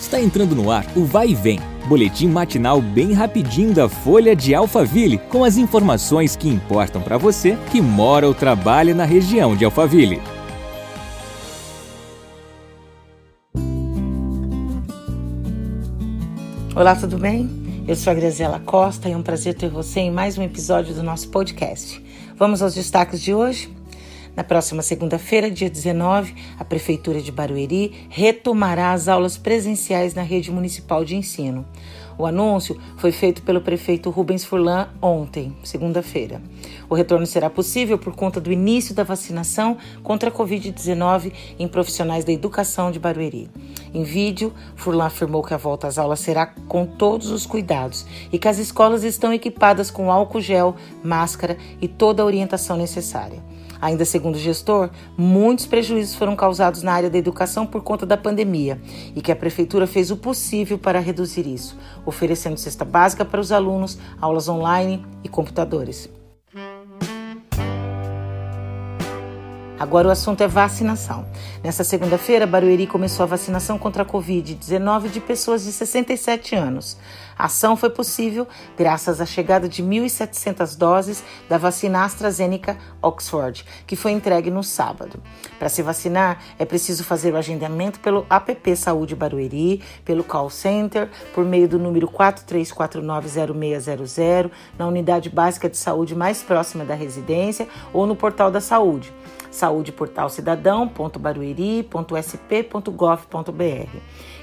Está entrando no ar o Vai e Vem, boletim matinal bem rapidinho da Folha de Alphaville, com as informações que importam para você que mora ou trabalha na região de Alphaville. Olá, tudo bem? Eu sou a Graziela Costa e é um prazer ter você em mais um episódio do nosso podcast. Vamos aos destaques de hoje? Na próxima segunda-feira, dia 19, a Prefeitura de Barueri retomará as aulas presenciais na rede municipal de ensino. O anúncio foi feito pelo prefeito Rubens Furlan ontem, segunda-feira. O retorno será possível por conta do início da vacinação contra a Covid-19 em profissionais da educação de Barueri. Em vídeo, Furlan afirmou que a volta às aulas será com todos os cuidados e que as escolas estão equipadas com álcool gel, máscara e toda a orientação necessária. Ainda segundo o gestor, muitos prejuízos foram causados na área da educação por conta da pandemia e que a prefeitura fez o possível para reduzir isso, oferecendo cesta básica para os alunos, aulas online e computadores. Agora o assunto é vacinação. Nessa segunda-feira, Barueri começou a vacinação contra a Covid-19 de pessoas de 67 anos. A ação foi possível graças à chegada de 1.700 doses da vacina AstraZeneca Oxford, que foi entregue no sábado. Para se vacinar, é preciso fazer o agendamento pelo app Saúde Barueri, pelo call center, por meio do número 43490600, na unidade básica de saúde mais próxima da residência ou no portal da saúde saudeportalcidadão.barueri.sp.gov.br.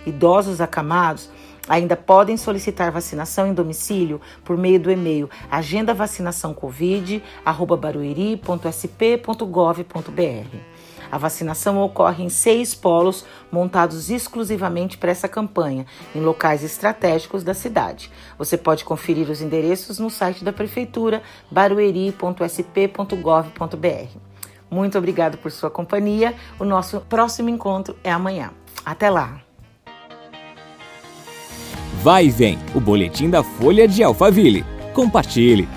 Idosos acamados ainda podem solicitar vacinação em domicílio por meio do e-mail agendavacinaçãocovid@barueri.sp.gov.br. A vacinação ocorre em seis polos montados exclusivamente para essa campanha, em locais estratégicos da cidade. Você pode conferir os endereços no site da Prefeitura, barueri.sp.gov.br. Muito obrigado por sua companhia. O nosso próximo encontro é amanhã. Até lá! Vai vem, o boletim da Folha de Alphaville. Compartilhe.